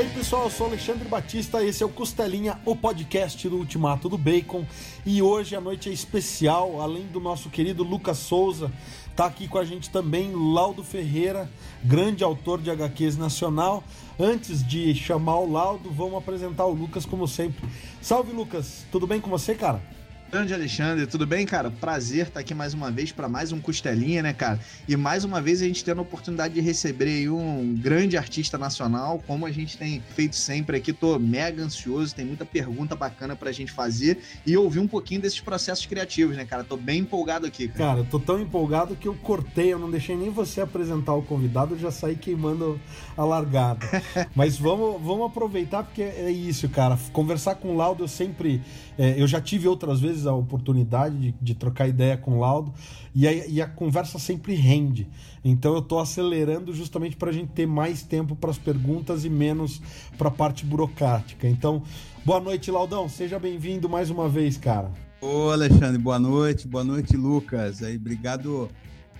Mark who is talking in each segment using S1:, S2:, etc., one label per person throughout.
S1: aí, pessoal, eu sou Alexandre Batista, esse é o Costelinha, o podcast do Ultimato do Bacon. E hoje a noite é especial, além do nosso querido Lucas Souza, tá aqui com a gente também Laudo Ferreira, grande autor de HQs nacional. Antes de chamar o Laudo, vamos apresentar o Lucas como sempre. Salve, Lucas, tudo bem com você, cara?
S2: Grande Alexandre, tudo bem, cara? Prazer estar aqui mais uma vez para mais um Costelinha, né, cara? E mais uma vez a gente tendo a oportunidade de receber um grande artista nacional, como a gente tem feito sempre aqui. Tô mega ansioso, tem muita pergunta bacana pra gente fazer e ouvir um pouquinho desses processos criativos, né, cara? Tô bem empolgado aqui, cara.
S1: Cara, eu tô tão empolgado que eu cortei, eu não deixei nem você apresentar o convidado, eu já saí queimando a largada. Mas vamos, vamos aproveitar porque é isso, cara. Conversar com o Laudo eu sempre. É, eu já tive outras vezes vezes a oportunidade de, de trocar ideia com o Laudo e a, e a conversa sempre rende. Então eu estou acelerando justamente para a gente ter mais tempo para as perguntas e menos para a parte burocrática. Então, boa noite, Laudão. Seja bem-vindo mais uma vez, cara.
S3: Ô, Alexandre, boa noite. Boa noite, Lucas. Aí, obrigado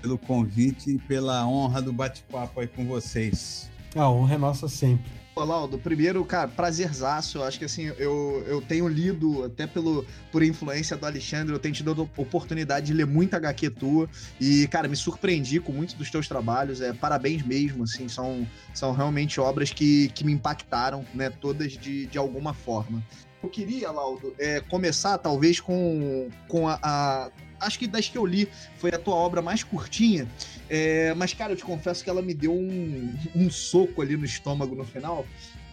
S3: pelo convite e pela honra do bate-papo aí com vocês.
S1: A honra é nossa sempre.
S2: Laudo, primeiro, cara, prazerzaço. Eu acho que assim, eu, eu tenho lido, até pelo, por influência do Alexandre, eu tenho tido a oportunidade de ler muita HQ tua. E, cara, me surpreendi com muitos dos teus trabalhos. É, parabéns mesmo, assim, são, são realmente obras que, que me impactaram, né? Todas de, de alguma forma. Eu queria, Laudo, é, começar talvez com, com a, a acho que das que eu li foi a tua obra mais curtinha. É, mas, cara, eu te confesso que ela me deu um, um soco ali no estômago no final.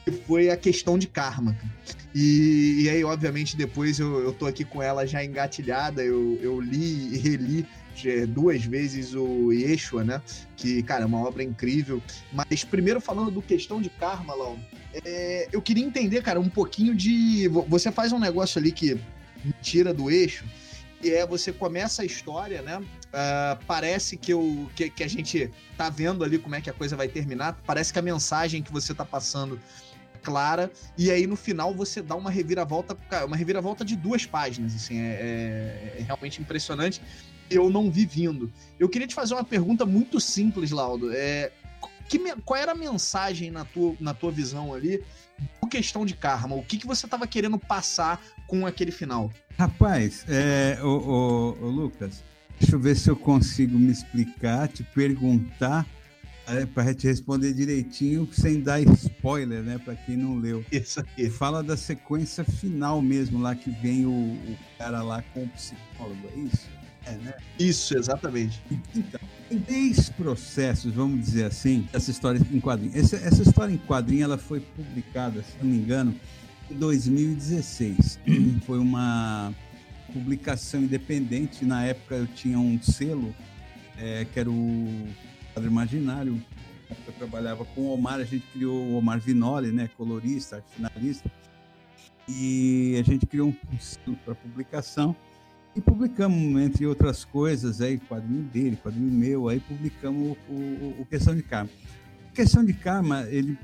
S2: Que foi a questão de karma. E, e aí, obviamente, depois eu, eu tô aqui com ela já engatilhada. Eu, eu li e reli duas vezes o Yeshua, né? Que, cara, é uma obra incrível. Mas primeiro falando do questão de karma, Lau, é, eu queria entender, cara, um pouquinho de. Você faz um negócio ali que me tira do eixo, e é você começa a história, né? Uh, parece que, eu, que, que, a gente tá vendo ali como é que a coisa vai terminar. Parece que a mensagem que você tá passando é clara. E aí no final você dá uma reviravolta, uma reviravolta de duas páginas. Assim, é, é, é realmente impressionante. Eu não vi vindo. Eu queria te fazer uma pergunta muito simples, Laudo. É, que, qual era a mensagem na tua, na tua visão ali do questão de karma? O que, que você estava querendo passar com aquele final?
S3: Rapaz, é, o, o, o, Lucas, deixa eu ver se eu consigo me explicar, te perguntar é, para te responder direitinho, sem dar spoiler, né, para quem não leu.
S2: Isso aqui.
S3: Fala da sequência final mesmo, lá que vem o, o cara lá com o psicólogo, é isso?
S2: É, né? Isso, exatamente.
S3: Então, 10 processos, vamos dizer assim, essa história em quadrinho. Essa, essa história em quadrinho ela foi publicada, se não me engano, em 2016. Foi uma publicação independente. Na época eu tinha um selo, é, que era o Quadro Imaginário. Eu trabalhava com o Omar, a gente criou o Omar Vinoli, né, colorista, finalista. E a gente criou um selo para publicação e publicamos, entre outras coisas, aí, quadrinho dele, quadrinho meu, aí publicamos o, o, o Questão de Karma. A Questão de Karma, ele,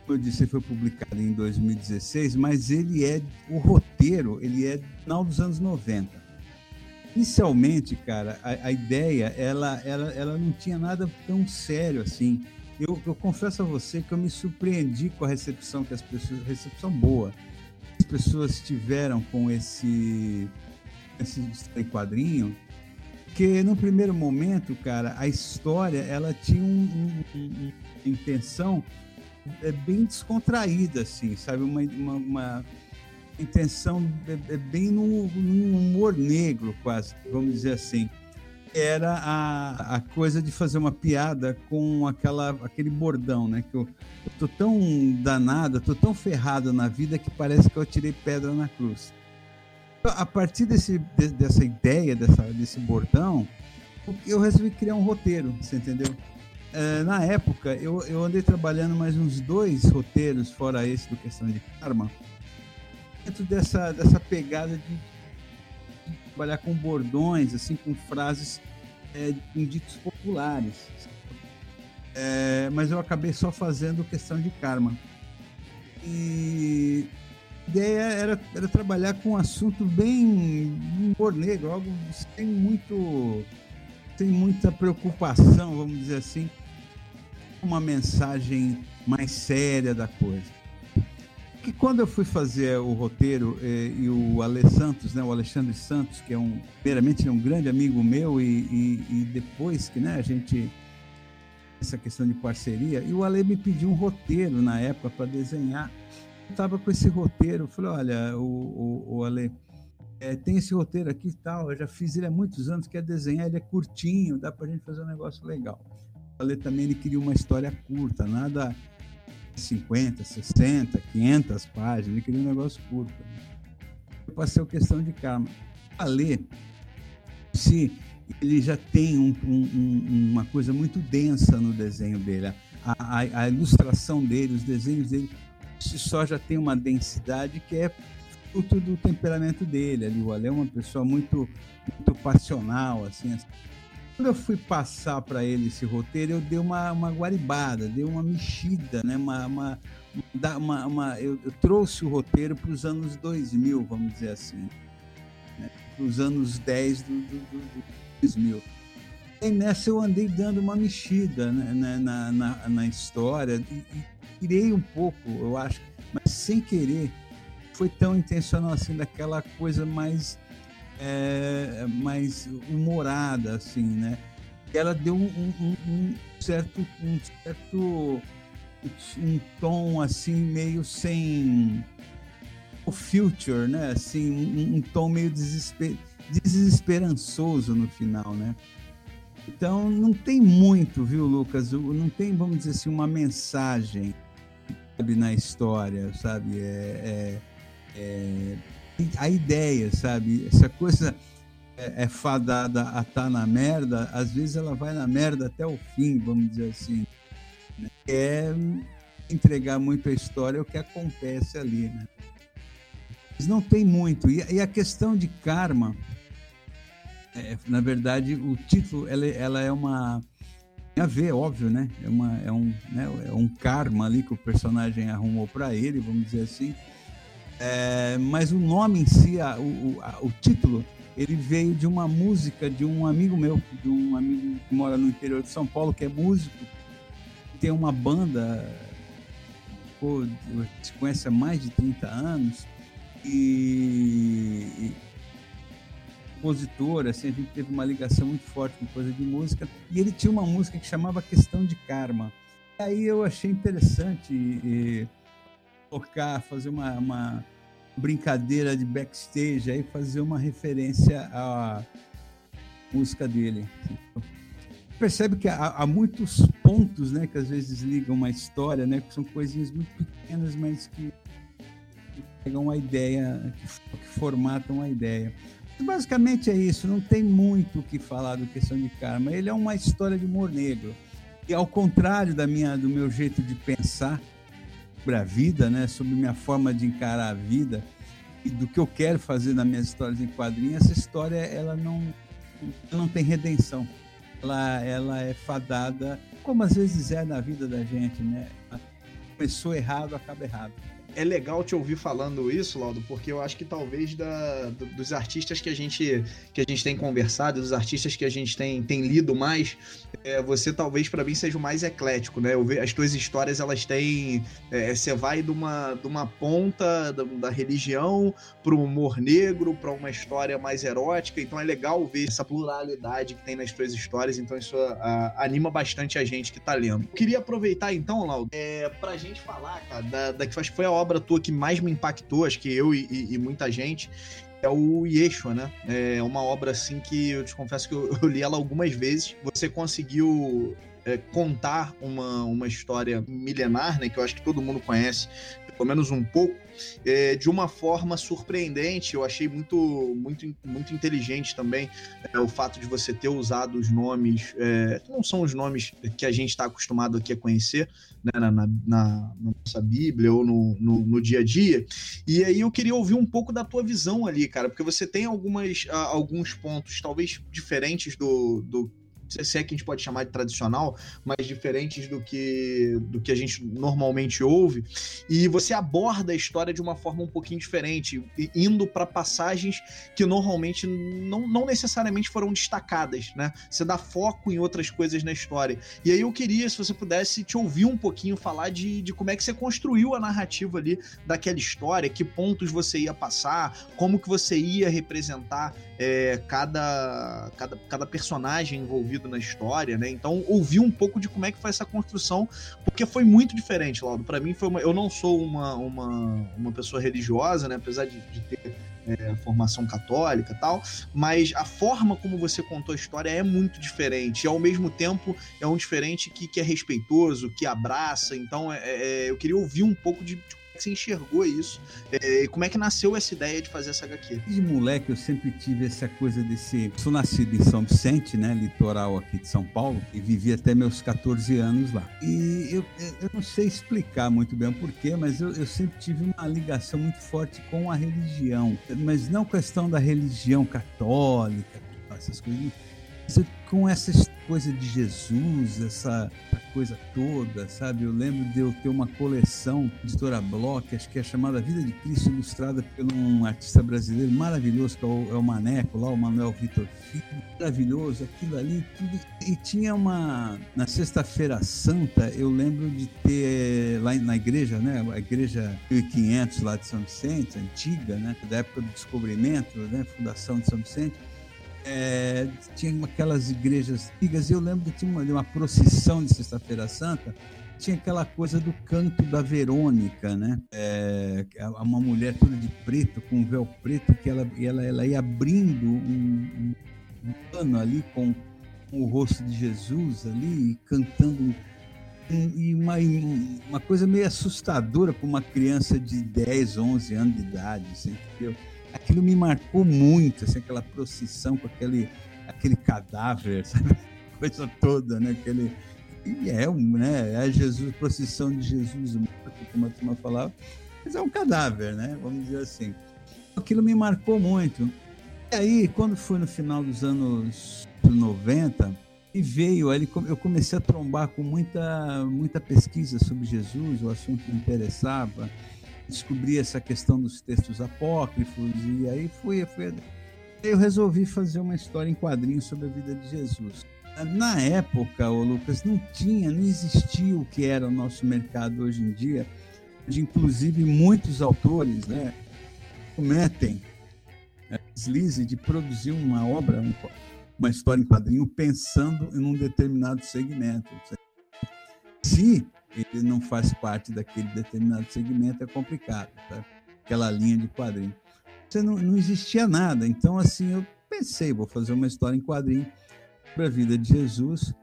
S3: como eu disse, foi publicado em 2016, mas ele é, o roteiro, ele é final dos anos 90. Inicialmente, cara, a, a ideia, ela, ela, ela não tinha nada tão sério assim. Eu, eu confesso a você que eu me surpreendi com a recepção que as pessoas, recepção boa, as pessoas tiveram com esse esse quadrinho, que no primeiro momento, cara, a história ela tinha um, um, um, uma intenção é bem descontraída, assim, sabe? Uma, uma, uma intenção é, é bem no, no, humor negro, quase, vamos dizer assim. Era a, a coisa de fazer uma piada com aquela, aquele bordão, né? Que eu, eu tô tão danada, tô tão ferrado na vida que parece que eu tirei pedra na cruz a partir desse, de, dessa ideia, dessa, desse bordão, eu resolvi criar um roteiro, você entendeu? É, na época, eu, eu andei trabalhando mais uns dois roteiros, fora esse do Questão de Karma, dentro dessa, dessa pegada de, de trabalhar com bordões, assim, com frases é, com ditos populares. É, mas eu acabei só fazendo Questão de Karma. E ideia era, era trabalhar com um assunto bem humor negro, algo sem muito sem muita preocupação, vamos dizer assim, uma mensagem mais séria da coisa. que quando eu fui fazer o roteiro eh, e o Ale Santos, né, o Alexandre Santos, que é um, primeiramente é um grande amigo meu e, e, e depois que né, a gente essa questão de parceria, e o Ale me pediu um roteiro na época para desenhar. Estava com esse roteiro, eu falei, olha, o, o, o Ale, é, tem esse roteiro aqui e tal, eu já fiz ele há muitos anos, quer desenhar, ele é curtinho, dá para a gente fazer um negócio legal. O Ale também ele queria uma história curta, nada 50, 60, 500 páginas, ele queria um negócio curto. Eu passei a questão de karma. A ler, se ele já tem um, um, uma coisa muito densa no desenho dele, a, a, a, ilustração dele, os desenhos dele, só já tem uma densidade que é fruto do temperamento dele. Ali, o Ale é uma pessoa muito, muito passional, assim, assim quando eu fui passar para ele esse roteiro, eu dei uma, uma guaribada, dei uma mexida, né? Uma, uma, uma, uma eu, eu, trouxe o roteiro para os anos 2000, vamos dizer assim, né? para os anos 10 do, do, do, do 2000. E nessa eu andei dando uma mexida né? na, na, na, história e, e tirei um pouco, eu acho, mas sem querer. Foi tão intencional assim, daquela coisa mais é, mais humorada, assim, né? Ela deu um, um, um certo, um certo um tom assim meio sem o future, né? Assim, um, um tom meio desesper, desesperançoso no final, né? Então não tem muito, viu, Lucas? Não tem, vamos dizer assim, uma mensagem sabe, na história, sabe? É, é, é a ideia, sabe? Essa coisa é, é fadada a estar tá na merda, às vezes ela vai na merda até o fim, vamos dizer assim. Né? É entregar muito a história, o que acontece ali, né? Mas não tem muito. E, e a questão de karma, é, na verdade, o título, ela, ela é uma a ver, óbvio, né? É, uma, é, um, né? é um karma ali que o personagem arrumou para ele, vamos dizer assim. É, mas o nome em si, a, o, a, o título, ele veio de uma música de um amigo meu, de um amigo que mora no interior de São Paulo, que é músico, tem uma banda, pô, se conhece há mais de 30 anos, e compositor, assim, a gente teve uma ligação muito forte com coisa de música, e ele tinha uma música que chamava Questão de Karma. Aí eu achei interessante e, tocar, fazer uma, uma brincadeira de backstage, aí fazer uma referência à música dele. Percebe que há, há, muitos pontos, né, que às vezes ligam uma história, né, que são coisinhas muito pequenas, mas que pegam uma ideia, que, que formatam uma ideia. Basicamente é isso, não tem muito o que falar do Questão de Karma. Ele é uma história de humor negro. E ao contrário da minha, do meu jeito de pensar, sobre a vida, né? Sobre minha forma de encarar a vida e do que eu quero fazer nas minhas histórias em quadrinhos. Essa história ela não não tem redenção. Ela ela é fadada, como às vezes é na vida da gente, né? Começou errado, acaba errado
S2: é legal te ouvir falando isso, Laudo, porque eu acho que talvez da, do, dos artistas que a gente que a gente tem conversado, dos artistas que a gente tem, tem lido mais, é, você talvez para mim seja o mais eclético, né? Eu as tuas histórias elas têm, é, você vai de uma, de uma ponta da, da religião para o humor negro, para uma história mais erótica, então é legal ver essa pluralidade que tem nas tuas histórias, então isso a, anima bastante a gente que tá lendo. Eu queria aproveitar então, Laudo, é, pra gente falar, cara, da, da que foi a obra obra tua que mais me impactou, acho que eu e, e, e muita gente, é o Yeshua, né? É uma obra assim que eu te confesso que eu, eu li ela algumas vezes. Você conseguiu é, contar uma, uma história milenar, né? Que eu acho que todo mundo conhece, pelo menos um pouco, é, de uma forma surpreendente. Eu achei muito, muito, muito inteligente também é, o fato de você ter usado os nomes, é, que não são os nomes que a gente está acostumado aqui a conhecer, né, na, na, na, nossa Bíblia ou no, no, no, dia a dia. E aí eu queria ouvir um pouco da tua visão ali, cara, porque você tem algumas, alguns pontos talvez diferentes do, do se é que a gente pode chamar de tradicional, mas diferentes do que, do que a gente normalmente ouve. E você aborda a história de uma forma um pouquinho diferente, indo para passagens que normalmente não, não necessariamente foram destacadas, né? Você dá foco em outras coisas na história. E aí eu queria, se você pudesse, te ouvir um pouquinho falar de, de como é que você construiu a narrativa ali daquela história, que pontos você ia passar, como que você ia representar é, cada, cada, cada personagem envolvido na história, né? Então, ouvir um pouco de como é que foi essa construção, porque foi muito diferente, Laudo. Para mim, foi uma, eu não sou uma, uma, uma pessoa religiosa, né? Apesar de, de ter é, formação católica tal, mas a forma como você contou a história é muito diferente. E ao mesmo tempo é um diferente que, que é respeitoso, que abraça. Então é, é, eu queria ouvir um pouco de, de que você enxergou isso? É, como é que nasceu essa ideia de fazer essa HQ?
S3: De moleque eu sempre tive essa coisa desse... Sou nascido em São Vicente, né, litoral aqui de São Paulo, e vivi até meus 14 anos lá. E eu, eu não sei explicar muito bem o porquê, mas eu, eu sempre tive uma ligação muito forte com a religião. Mas não questão da religião católica, essas coisas com essa coisa de Jesus, essa, coisa toda, sabe? Eu lembro de eu ter uma coleção de editora Block, acho que é chamada Vida de Cristo, ilustrada por um artista brasileiro maravilhoso, que é o, é o Maneco, lá o Manuel Vitor Filho. Maravilhoso, aquilo ali, tudo. E tinha uma. Na Sexta-feira Santa, eu lembro de ter lá na igreja, né? A igreja 1500 lá de São Vicente, antiga, né? Da época do descobrimento, né? Fundação de São Vicente é, tinha aquelas igrejas antigas, e eu lembro que tinha uma, uma procissão de Sexta-feira Santa, tinha aquela coisa do canto da Verônica, né? É, uma mulher toda de preto, com um véu preto, que ela, ela, ela ia abrindo um, um, um pano ali com, com, o rosto de Jesus ali, e cantando e uma, uma coisa meio assustadora para uma criança de 10, 11 anos de idade, assim, entendeu? Aquilo me marcou muito, assim, aquela procissão com aquele, aquele cadáver, sabe? Coisa toda, né? Aquele, e é, né? É Jesus, procissão de Jesus como a turma falava, mas é um cadáver, né? Vamos dizer assim. Aquilo me marcou muito. E aí, quando foi no final dos anos 90, e veio, eu comecei a trombar com muita, muita pesquisa sobre Jesus, o assunto me interessava descobri essa questão dos textos apócrifos e aí fui, fui eu resolvi fazer uma história em quadrinhos sobre a vida de Jesus. Na época, o Lucas, não tinha, não existia o que era o nosso mercado hoje em dia, de inclusive muitos autores né, cometem a deslize de produzir uma obra, uma história em quadrinho, pensando em um determinado segmento. Se ele não faz parte daquele determinado segmento, é complicado, tá? aquela linha de quadrinho. Você não, não existia nada, então assim eu pensei, vou fazer uma história em quadrinho para a vida de Jesus,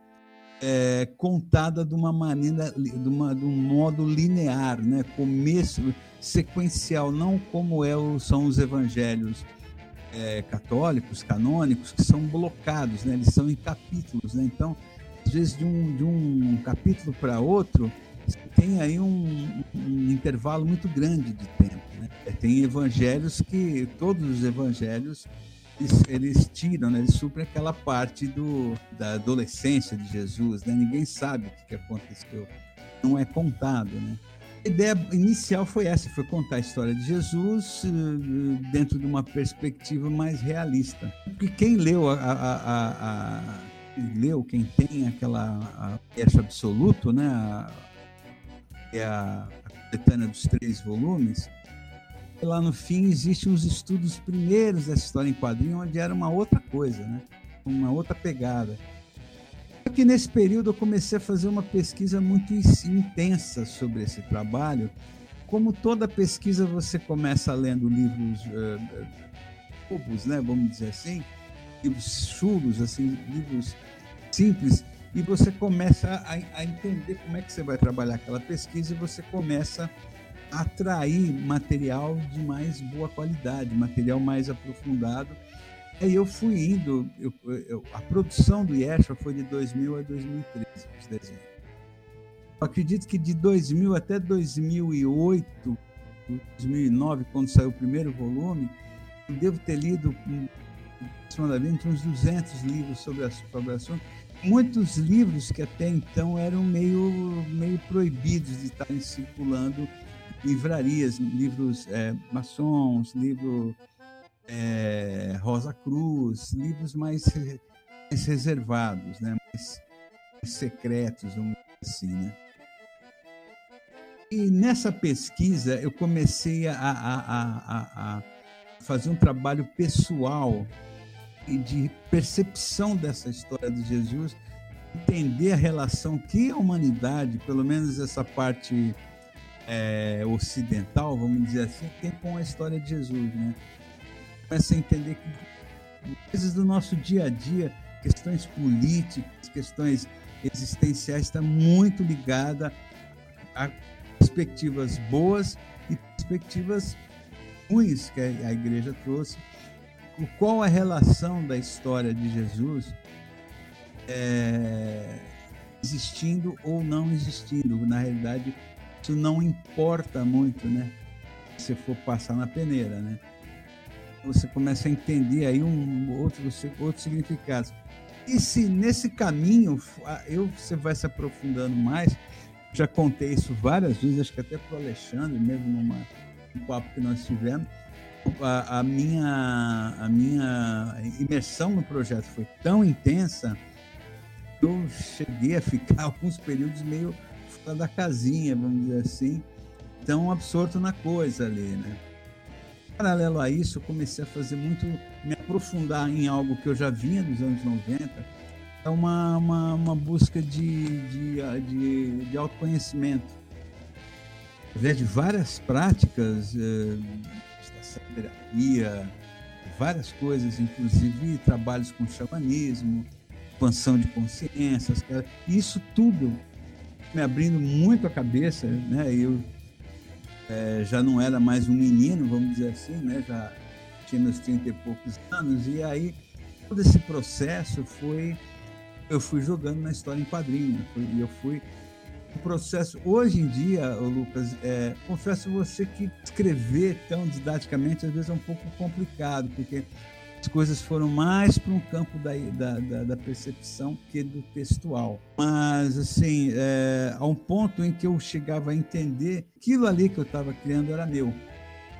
S3: é, contada de uma maneira, de, uma, de um modo linear, né? começo sequencial, não como é são os evangelhos é, católicos, canônicos, que são blocados, né? eles são em capítulos. Né? Então, vezes, de um, de um capítulo para outro, tem aí um, um, intervalo muito grande de tempo. Né? É, tem evangelhos que, todos os evangelhos, eles, eles tiram, né? eles suprem aquela parte do, da adolescência de Jesus. Né? Ninguém sabe o que, aconteceu. Não é contado. Né? A ideia inicial foi essa, foi contar a história de Jesus uh, dentro de uma perspectiva mais realista. Porque quem leu a, a, a, a leu, quem tem aquela eixo absoluto, né, é a, a coletânea dos três volumes, lá no fim existem os estudos primeiros dessa história em quadrinho, onde era uma outra coisa, né? uma outra pegada. Só que nesse período eu comecei a fazer uma pesquisa muito intensa sobre esse trabalho. Como toda pesquisa, você começa lendo livros uh, bobos, né? vamos dizer assim, livros chulos, assim, livros simples, e você começa a, a, entender como é que você vai trabalhar aquela pesquisa e você começa a atrair material de mais boa qualidade, material mais aprofundado. Aí eu fui indo, eu, eu, a produção do Yeshua foi de 2000 a 2013, os desenhos. Eu acredito que de 2000 até 2008, 2009, quando saiu o primeiro volume, eu devo ter lido aproximadamente uns 200 livros sobre, a, o assunto muitos livros que até então eram meio, meio proibidos de estarem circulando livrarias, livros é, maçons, livro é, Rosa Cruz, livros mais, mais reservados, né? mais, mais secretos, vamos dizer assim. Né? E nessa pesquisa eu comecei a, a, a, a fazer um trabalho pessoal e de percepção dessa história de Jesus, entender a relação que a humanidade, pelo menos essa parte é, ocidental, vamos dizer assim, tem com a história de Jesus, né? Começa a entender que coisas do nosso dia a dia, questões políticas, questões existenciais, está muito ligada a perspectivas boas e perspectivas ruins que a igreja trouxe qual a relação da história de Jesus é, existindo ou não existindo. Na realidade, isso não importa muito, né? Se for passar na peneira, né? Você começa a entender aí um outro, outro significado. E se nesse caminho eu, você vai se aprofundando mais, já contei isso várias vezes, acho que até para o Alexandre, mesmo numa, num papo que nós tivemos, a, a, minha, a minha imersão no projeto foi tão intensa que eu cheguei a ficar alguns períodos meio fora da casinha, vamos dizer assim, tão absorto na coisa ali, né? Paralelo a isso, eu comecei a fazer muito, me aprofundar em algo que eu já vinha dos anos 90, é uma, uma, uma busca de, de, de, de autoconhecimento. Através de várias práticas, eh, terapia, várias coisas, inclusive trabalhos com xamanismo, expansão de consciências, isso tudo me abrindo muito a cabeça, né? Eu é, já não era mais um menino, vamos dizer assim, né? Já tinha meus 30 e poucos anos, e aí todo esse processo foi eu fui jogando na história em quadrinho, e eu fui processo. Hoje em dia, Lucas, é, confesso você que escrever tão didaticamente às vezes é um pouco complicado, porque as coisas foram mais para um campo da, da, da, da, percepção que do textual. Mas, assim, é, a um ponto em que eu chegava a entender que aquilo ali que eu estava criando era meu.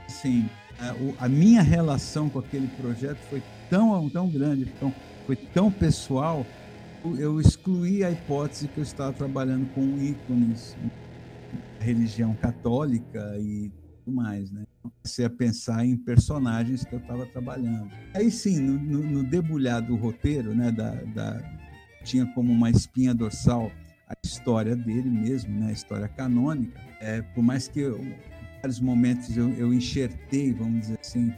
S3: Assim, a, a, minha relação com aquele projeto foi tão, tão grande, tão, foi tão pessoal eu excluí a hipótese que eu estava trabalhando com ícones, religião católica e tudo mais, né? Comecei a pensar em personagens que eu estava trabalhando. Aí sim, no, no, no, debulhar do roteiro, né, da, da, tinha como uma espinha dorsal a história dele mesmo, né, a história canônica. É, por mais que eu, em vários momentos eu, eu enxertei, vamos dizer assim,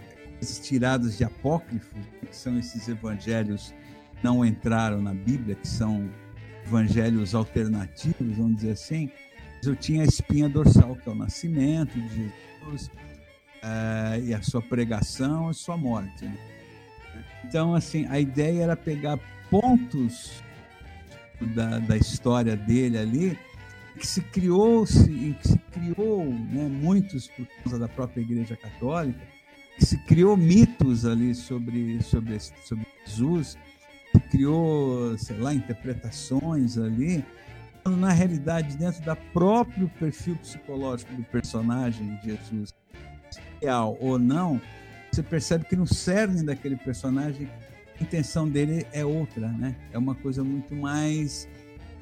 S3: tiradas de apócrifos, que são esses evangelhos não entraram na Bíblia, que são evangelhos alternativos, vamos dizer assim, eu tinha a espinha dorsal, que é o nascimento de Jesus, uh, e a sua pregação e sua morte. Né? Então, assim, a ideia era pegar pontos da, da história dele ali, que se criou, se, que se criou, né, muitos por causa da própria Igreja Católica, que se criou mitos ali sobre, sobre, sobre Jesus, criou, sei lá, interpretações ali, na realidade, dentro da próprio perfil psicológico do personagem Jesus, real ou não, você percebe que no cerne daquele personagem, a intenção dele é outra, né? É uma coisa muito mais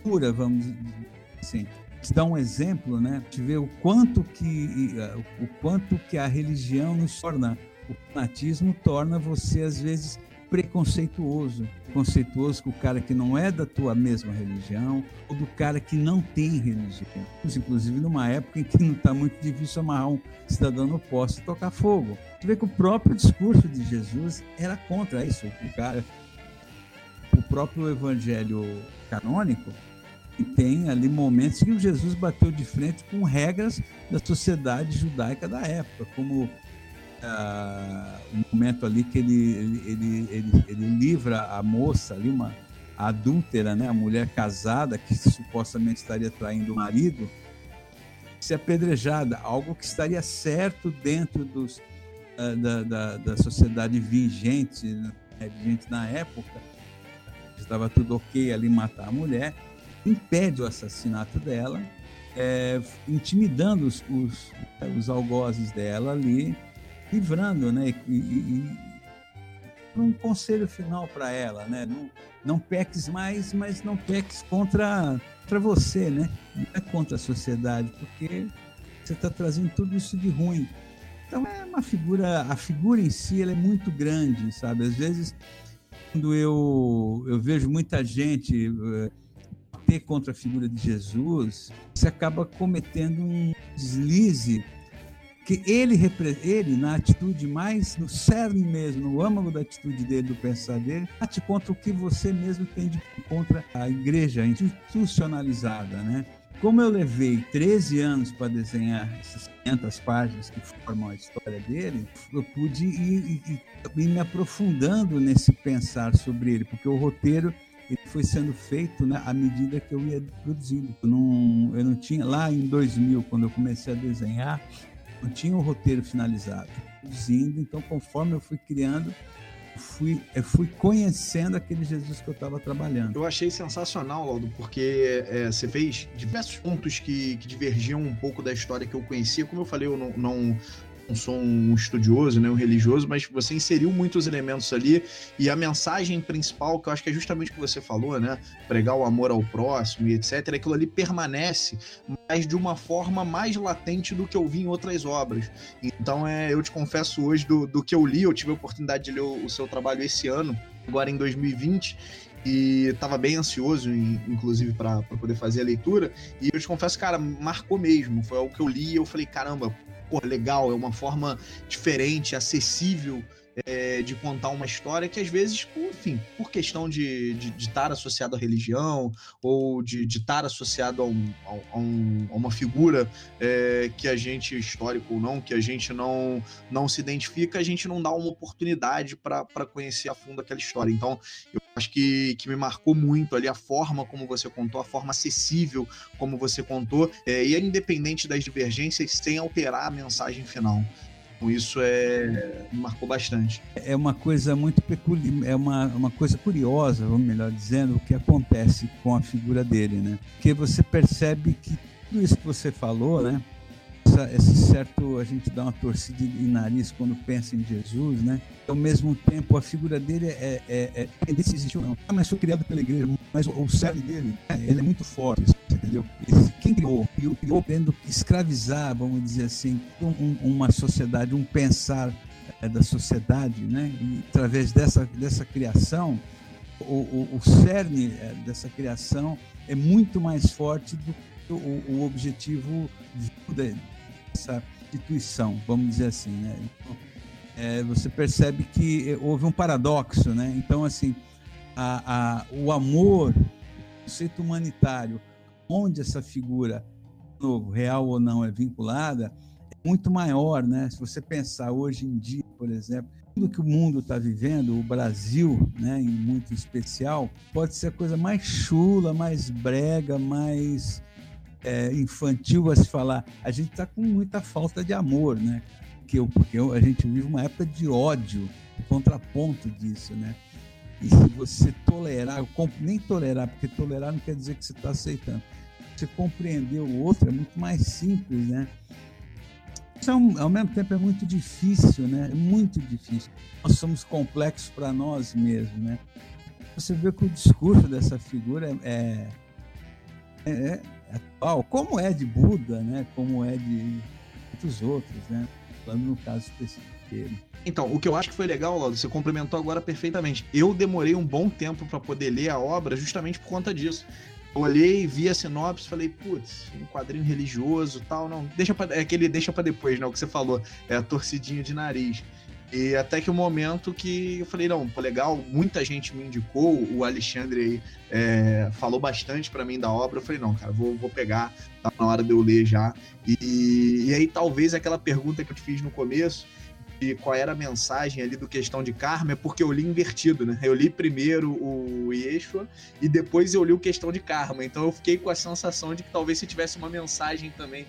S3: pura, vamos dizer assim. Te dar um exemplo, né? De ver o quanto que o quanto que a religião nos torna, o fanatismo torna você às vezes preconceituoso. Conceituoso com o cara que não é da tua mesma religião ou do cara que não tem religião. Inclusive numa época em que não está muito difícil amarrar um cidadão no posto e tocar fogo. Você vê que o próprio discurso de Jesus era contra isso. O cara, o próprio evangelho canônico e tem ali momentos que Jesus bateu de frente com regras da sociedade judaica da época, como um momento ali que ele, ele, ele, ele, livra a moça ali, uma adúltera, né, a mulher casada que supostamente estaria traindo o marido, ser apedrejada, algo que estaria certo dentro dos, uh, da, da, da, sociedade vigente, né, vigente na época, estava tudo ok ali matar a mulher, impede o assassinato dela, é, intimidando os, os, os, algozes dela ali, livrando, né? E, e, e um conselho final para ela, né? Não, não peques mais, mas não peques contra, contra você, né? Não é contra a sociedade, porque você está trazendo tudo isso de ruim. Então é uma figura, a figura em si ela é muito grande, sabe? Às vezes quando eu, eu vejo muita gente uh, ter contra a figura de Jesus, você acaba cometendo um deslize que ele, ele, na atitude mais, no cerne mesmo, no âmago da atitude dele, do pensar dele, bate contra o que você mesmo tem de contra a igreja institucionalizada, né? Como eu levei 13 anos para desenhar essas 500 páginas que formam a história dele, eu pude ir, ir, ir me aprofundando nesse pensar sobre ele, porque o roteiro ele foi sendo feito né, à medida que eu ia produzindo. Eu não, eu não tinha, lá em 2000, quando eu comecei a desenhar, não tinha o roteiro finalizado. Produzindo, então conforme eu fui criando, fui, fui conhecendo aquele Jesus que eu estava trabalhando.
S2: Eu achei sensacional, Laudo, porque é, você fez diversos pontos que, que divergiam um pouco da história que eu conhecia. Como eu falei, eu não, não não sou um estudioso, nem um religioso, mas você inseriu muitos elementos ali e a mensagem principal, que eu acho que é justamente o que você falou, né? Pregar o amor ao próximo e etc. Aquilo ali permanece, mas de uma forma mais latente do que eu vi em outras obras. Então, é, eu te confesso hoje do, do que eu li, eu tive a oportunidade de ler o, o seu trabalho esse ano, agora em 2020, e estava bem ansioso, inclusive, para poder fazer a leitura. E eu te confesso, cara, marcou mesmo. Foi algo que eu li e eu falei, caramba, pô, legal, é uma forma diferente, acessível é, de contar uma história que às vezes, enfim, por questão de, estar associado à religião ou de, de estar associado a, um, a, um, a uma figura é, que a gente, histórico ou não, que a gente não, não se identifica, a gente não dá uma oportunidade para conhecer a fundo aquela história. Então, eu acho que, que me marcou muito ali a forma como você contou, a forma acessível como você contou, é, e é independente das divergências, sem alterar a mensagem final. Então, isso é, me marcou bastante.
S3: É uma coisa muito peculiar, é uma, uma coisa curiosa, vamos melhor dizendo, o que acontece com a figura dele, né? Porque você percebe que tudo isso que você falou, né? essa, esse certo, a gente dá uma torcida em nariz quando pensa em Jesus, né? Ao mesmo tempo, a figura dele é, é, é, é existiu não. Ah, mas foi criado pela igreja, mas o, o dele, é, ele é muito forte, entendeu? Quem criou? Criou querendo escravizar, vamos dizer assim, um, uma sociedade, um pensar é, da sociedade, né? E através dessa, dessa criação, o, o, o cerne é, dessa criação é muito mais forte do que o, o objetivo essa instituição, vamos dizer assim, né? Então, é, você percebe que houve um paradoxo, né? Então, assim, a, a, o amor, o conceito humanitário, onde essa figura, novo, real ou não, é vinculada, é muito maior, né? Se você pensar hoje em dia, por exemplo, tudo que o mundo está vivendo, o Brasil, né, em muito especial, pode ser a coisa mais chula, mais brega, mais é, infantil a se falar. A gente está com muita falta de amor, né? Que eu, porque a gente vive uma época de ódio, contraponto disso, né? E se você tolerar, nem tolerar, porque tolerar não quer dizer que você está aceitando. Você compreender o outro é muito mais simples, né? Isso é um, ao mesmo tempo é muito difícil, né? É muito difícil. Nós somos complexos para nós mesmos, né? Você vê que o discurso dessa figura é, é, é atual, como é de Buda, né? Como é de muitos outros, né? Falando no caso específico dele.
S2: Então, o que eu acho que foi legal, Laudo, você complementou agora perfeitamente. Eu demorei um bom tempo para poder ler a obra justamente por conta disso. Olhei, vi a sinopse, falei, putz, um quadrinho religioso tal, não, deixa pra, é aquele deixa para depois, né, o que você falou, é a torcidinha de nariz. E até que o momento que eu falei, não, pô, legal, muita gente me indicou, o Alexandre é, falou bastante para mim da obra, eu falei, não, cara, vou, vou pegar, tá na hora de eu ler já. E, e aí talvez aquela pergunta que eu te fiz no começo, de qual era a mensagem ali do questão de karma, é porque eu li invertido, né? Eu li primeiro o Yeshua e depois eu li o questão de karma. Então eu fiquei com a sensação de que talvez se tivesse uma mensagem também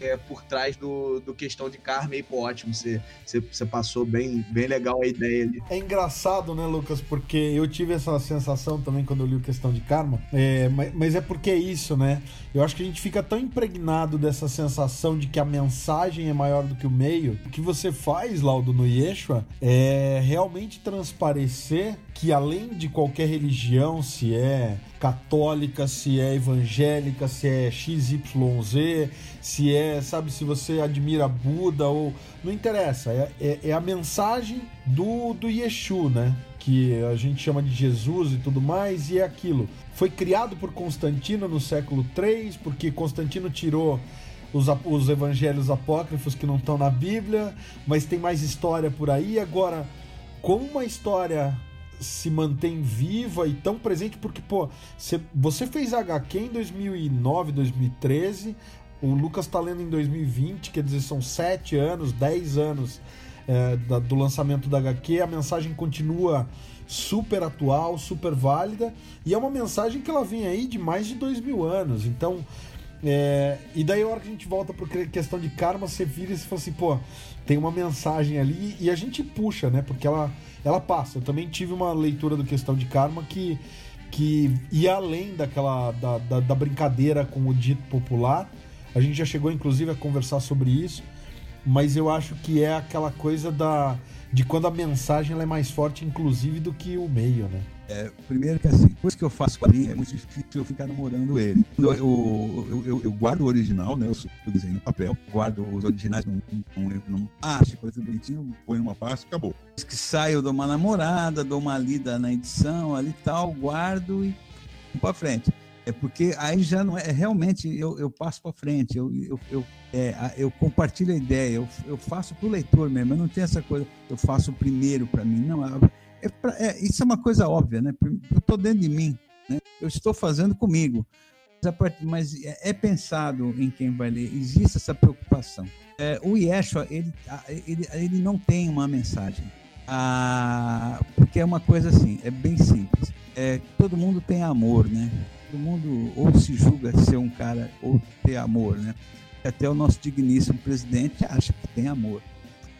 S2: é, por trás do, do questão de karma e pô, ótimo, você, você, você, passou bem, bem legal a ideia ali.
S1: É engraçado, né, Lucas? Porque eu tive essa sensação também quando eu li o questão de karma, é, mas, mas é porque é isso, né? Eu acho que a gente fica tão impregnado dessa sensação de que a mensagem é maior do que o meio. O que você faz, Laudo, no Yeshua, é realmente transparecer que além de qualquer religião, se é católica, se é evangélica, se é XYZ, se é, sabe, se você admira Buda ou. Não interessa, é, é, é a mensagem do, do Yeshu, né? Que a gente chama de Jesus e tudo mais, e é aquilo. Foi criado por Constantino no século III, porque Constantino tirou os, os evangelhos apócrifos que não estão na Bíblia, mas tem mais história por aí. Agora, como uma história se mantém viva e tão presente, porque, pô, você fez HQ em 2009, 2013, o Lucas tá lendo em 2020, quer dizer, são 7 anos, 10 anos é, da, do lançamento da HQ, a mensagem continua super atual, super válida, e é uma mensagem que ela vem aí de mais de dois mil anos, então... É, e daí a hora que a gente volta para questão de karma, você vira e você fala assim, pô, tem uma mensagem ali e a gente puxa, né? Porque ela ela passa. Eu também tive uma leitura do Questão de Karma que, que ia além daquela da, da, da brincadeira com o dito popular. A gente já chegou, inclusive, a conversar sobre isso, mas eu acho que é aquela coisa da de quando a mensagem é mais forte, inclusive, do que o meio, né?
S3: É, primeiro que assim, depois que eu faço quadrinho, é muito difícil eu ficar namorando ele. Eu, eu, eu, eu guardo o original, né? Eu, desenho no papel, guardo os originais num, num, num coisa bonitinho, põe numa pasta e acabou. Depois que saio, eu dou uma namorada, dou uma lida na edição ali e tal, guardo e vou pra frente. É porque aí já não é, é realmente eu, eu passo para frente, eu, eu, eu, é, eu compartilho a ideia, eu, eu faço para o leitor mesmo, eu não tenho essa coisa, eu faço primeiro para mim, não, é pra, é, isso é uma coisa óbvia, né? Eu estou dentro de mim, né? eu estou fazendo comigo. Mas é, é pensado em quem vai ler, existe essa preocupação. É, o Yeshua, ele, ele, ele não tem uma mensagem. Ah, porque é uma coisa assim, é bem simples. É, todo mundo tem amor, né? Todo mundo ou se julga ser um cara ou ter amor, né? Até o nosso digníssimo presidente acha que tem amor.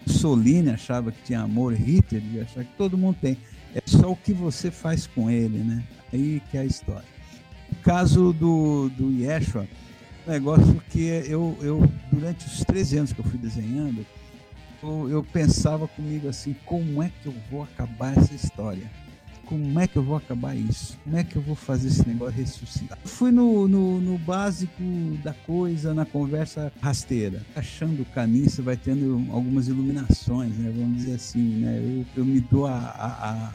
S3: Solini achava que tinha amor, Hitler achava que todo mundo tem. É só o que você faz com ele, né? Aí que é a história. O caso do, do Yeshua, um negócio que eu, eu, durante os 13 anos que eu fui desenhando, eu, eu pensava comigo assim, como é que eu vou acabar essa história? Como é que eu vou acabar isso? Como é que eu vou fazer esse negócio ressuscitar? Fui no, no, no básico da coisa, na conversa rasteira. Achando o caminho, você vai tendo algumas iluminações, né? Vamos dizer assim, né? Eu, eu me dou a, a,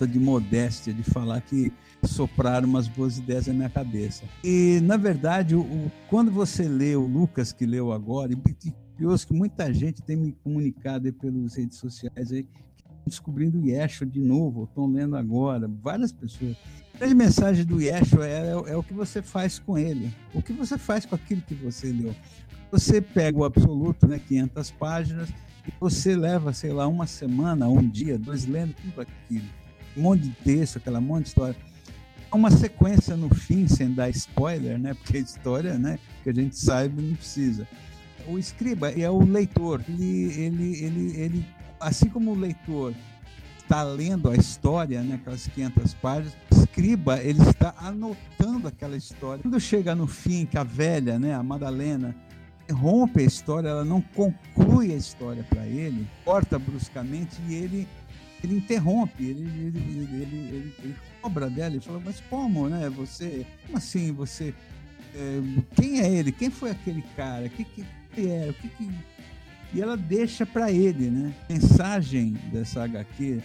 S3: a de modéstia de falar que sopraram umas boas ideias na minha cabeça. E, na verdade, o, o quando você lê o Lucas, que leu agora, e, e curioso que muita gente tem me comunicado pelas redes sociais aí, descobrindo Yeshua de novo, estão lendo agora, várias pessoas. A grande mensagem do Yeshua é, é, é, o que você faz com ele, o que você faz com aquilo que você leu. Você pega o absoluto, né, 500 páginas, e você leva, sei lá, uma semana, um dia, dois, lendo tudo aquilo. Um monte de texto, aquela monte de história. Uma sequência no fim, sem dar spoiler, né, porque a história, né, que a gente saiba, não precisa. O escriba é o leitor, ele, ele, ele, ele assim como o leitor está lendo a história, né, aquelas 500 páginas, o escriba ele está anotando aquela história. Quando chega no fim, que a velha, né, a Madalena, rompe a história, ela não conclui a história para ele, corta bruscamente e ele ele interrompe, ele, ele, ele, ele, ele cobra dela e fala, mas como, né? Você, como assim você? É, quem é ele? Quem foi aquele cara? O que, que, que era? O que, que e ela deixa para ele, né? A mensagem dessa HQ,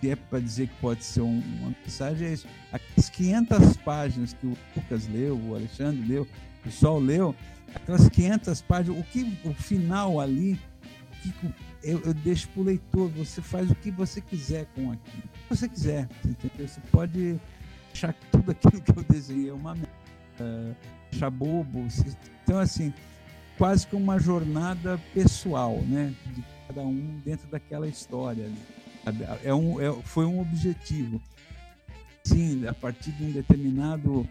S3: que é para dizer que pode ser um, uma mensagem, é isso. Aquelas 500 páginas que o Lucas leu, o Alexandre leu, o Sol leu, aquelas 500 páginas, o que o final ali, que eu, eu deixo para o leitor, você faz o que você quiser com aquilo. O que você quiser, entendeu? Você pode achar que tudo aquilo que eu desenhei é uma merda, achar bobo. Então, assim, quase que uma jornada pessoal, né? De cada um dentro daquela história. É um, é, foi um objetivo. Sim, a partir de um determinado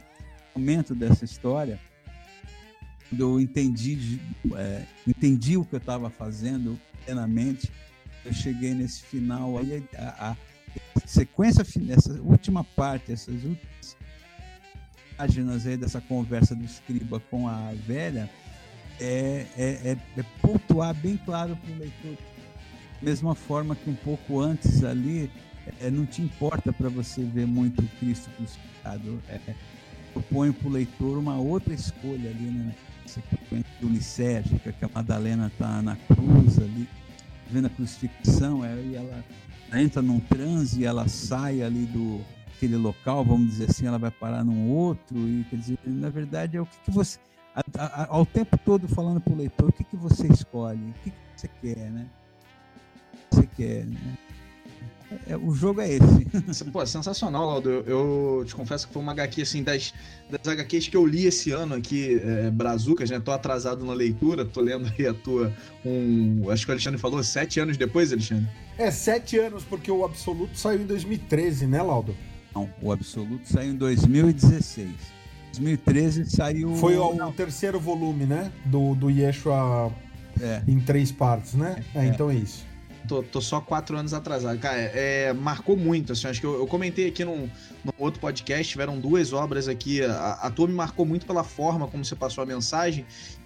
S3: momento dessa história, eu entendi, é, entendi o que eu estava fazendo plenamente, eu cheguei nesse final aí, a, a sequência, essa última parte, essas últimas páginas aí dessa conversa do escriba com a velha, é, é, é, é pontuar bem claro para o leitor. Mesma forma que um pouco antes ali, é, não te importa para você ver muito Cristo crucificado. É, propõe para o leitor uma outra escolha ali, né? Sequência licérgica, que a Madalena está na cruz ali, vendo a crucifixão, é, e ela entra num transe e ela sai ali do aquele local, vamos dizer assim, ela vai parar num outro, e quer dizer, na verdade é o que, que você. A, a, ao tempo todo falando para o leitor, o que, que você escolhe, o que, que você quer, né? O que você quer, né? É, o jogo é esse.
S2: Pô, sensacional, Laudo. Eu, eu, te confesso que foi uma HQ, assim, das, das HQs que eu li esse ano aqui, é, Brazucas, né? Tô atrasado na leitura, tô lendo aí a tua. Um, acho que o Alexandre falou, sete anos depois, Alexandre?
S1: É, sete anos, porque o Absoluto saiu em 2013, né, Laudo?
S3: Não, o Absoluto saiu em 2016. 2013 saiu.
S1: Foi o, o terceiro volume, né? Do, do Yeshua é. em três partes, né? É, é. então é isso.
S2: Tô, tô, só quatro anos atrasado. Cara, é, marcou muito, assim, acho que eu, eu comentei aqui num, num, outro podcast, tiveram duas obras aqui, a, a tua me marcou muito pela forma como você passou a mensagem,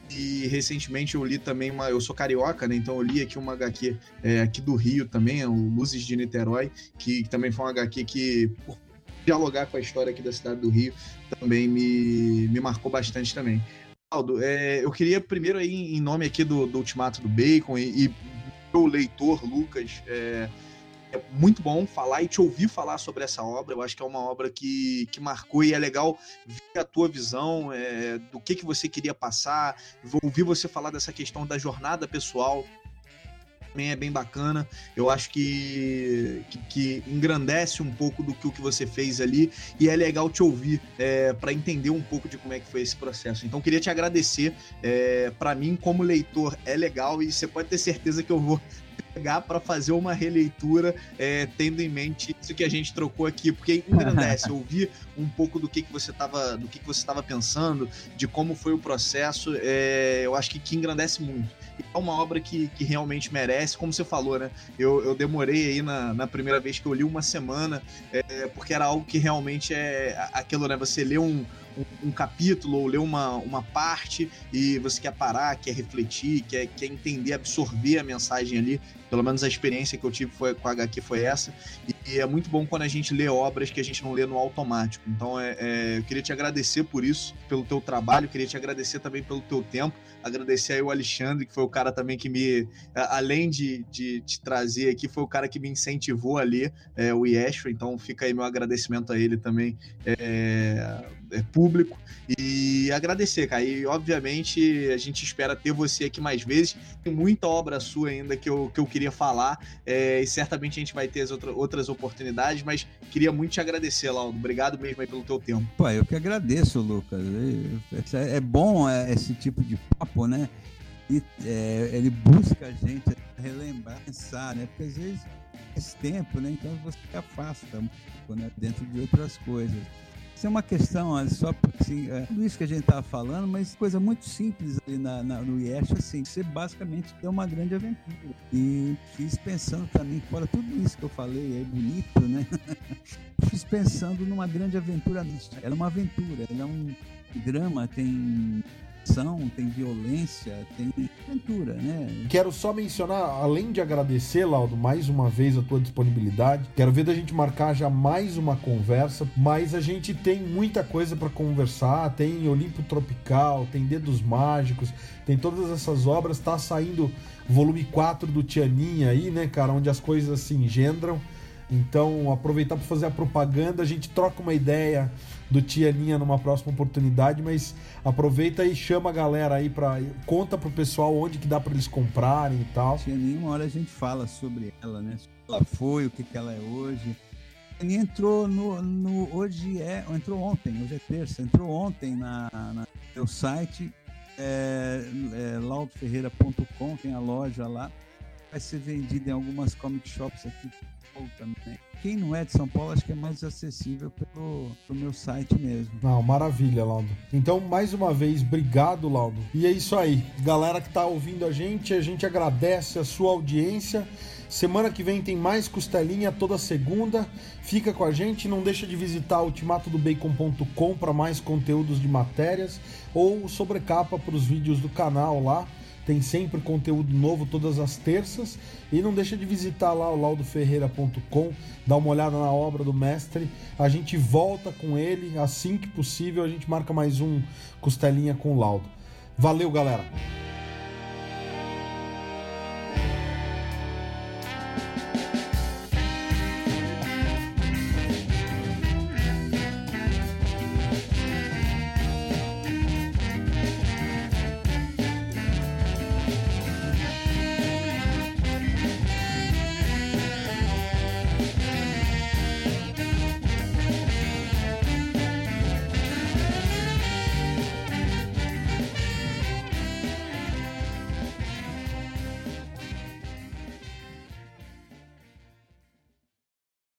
S2: e recentemente eu li também uma. Eu sou carioca, né? Então eu li aqui uma HQ é, aqui do Rio também, o Luzes de Niterói, que, que, também foi uma HQ que, por dialogar com a história aqui da cidade do Rio, também me, me marcou bastante também. Aldo, é, eu queria primeiro aí, em nome aqui do, do Ultimato do Bacon e, o leitor, Lucas, é, é, muito bom falar e te ouvir falar sobre essa obra. Eu acho que é uma obra que, que marcou e é legal ver a tua visão é, do que, que você queria passar, ouvir você falar dessa questão da jornada pessoal também é bem bacana. Eu acho que, que, que, engrandece um pouco do que o que você fez ali e é legal te ouvir é, para entender um pouco de como é que foi esse processo. Então queria te agradecer. É, para mim, como leitor, é legal e você pode ter certeza que eu vou pegar para fazer uma releitura é, tendo em mente isso que a gente trocou aqui, porque engrandece, ouvir um pouco do que, que você estava do que, que você estava pensando, de como foi o processo, é, eu acho que, que engrandece muito. É uma obra que, que realmente merece, como você falou, né? Eu, eu demorei aí na, na primeira vez que eu li uma semana, é, porque era algo que realmente é aquilo, né? Você lê um, um, capítulo ou ler uma, uma parte e você quer parar, quer refletir, quer, quer entender, absorver a mensagem ali. Pelo menos a experiência que eu tive foi, com a HQ foi essa. E, e é muito bom quando a gente lê obras que a gente não lê no automático. Então é, é, eu queria te agradecer por isso, pelo teu trabalho, queria te agradecer também pelo teu tempo. Agradecer aí o Alexandre, que foi o cara também que me, além de, de te trazer aqui, foi o cara que me incentivou a ler é, o Yeshua. Então fica aí meu agradecimento a ele também. É, público e agradecer, cara. E obviamente a gente espera ter você aqui mais vezes. Tem muita obra sua ainda que eu, que eu queria falar é, e certamente a gente vai ter as outra, outras oportunidades, mas queria muito te agradecer, Laudo. Obrigado mesmo aí pelo teu tempo.
S3: Pô, eu que agradeço, Lucas. É, é bom é, esse tipo de papo, né? E, é, ele busca a gente relembrar, pensar, né? Porque às vezes faz tempo, né? Então você afasta um pouco, né? Dentro de outras coisas. Isso é uma questão, só assim, é, tudo isso que a gente estava falando, mas coisa muito simples ali na, na, no IESH, assim, você basicamente deu uma grande aventura. E fiz pensando também, fora tudo isso que eu falei, é bonito, né? fiz pensando numa grande aventura mística. Ela é uma aventura, ela é um drama, tem ação, tem violência, tem aventura, né?
S1: Quero só mencionar, além de agradecer, Laudo, mais uma vez a tua disponibilidade. Quero ver da gente marcar já mais uma conversa, mas a gente tem muita coisa para conversar. Tem Olimpo Tropical, tem Dedos Mágicos, tem todas essas obras. Tá saindo volume 4 do Tianinha aí, né, cara, onde as coisas se engendram. Então, aproveitar para fazer a propaganda, a gente troca uma ideia do Tianinha numa próxima oportunidade, mas aproveita e chama a galera aí para conta pro pessoal onde que dá para eles comprarem e tal.
S3: Tianinha, uma hora a gente fala sobre ela, né? Ela foi, o que que ela é hoje. Tianinha entrou no, no hoje é, entrou ontem, hoje é terça, entrou ontem na, na meu site é, é, laudoferreira.com, tem a loja lá vai ser vendido em algumas comic shops aqui também. Quem não é de São Paulo, acho que é mais acessível pelo, pelo meu site mesmo.
S1: Maravilha, Laudo. Então, mais uma vez, obrigado, Laudo. E é isso aí. Galera que tá ouvindo a gente, a gente agradece a sua audiência. Semana que vem tem mais costelinha toda segunda. Fica com a gente, não deixa de visitar ultimatodobacon.com para mais conteúdos de matérias ou sobrecapa para os vídeos do canal lá. Tem sempre conteúdo novo todas as terças. E não deixa de visitar lá o laudoferreira.com, dar uma olhada na obra do mestre. A gente volta com ele assim que possível. A gente marca mais um Costelinha com o Laudo. Valeu, galera!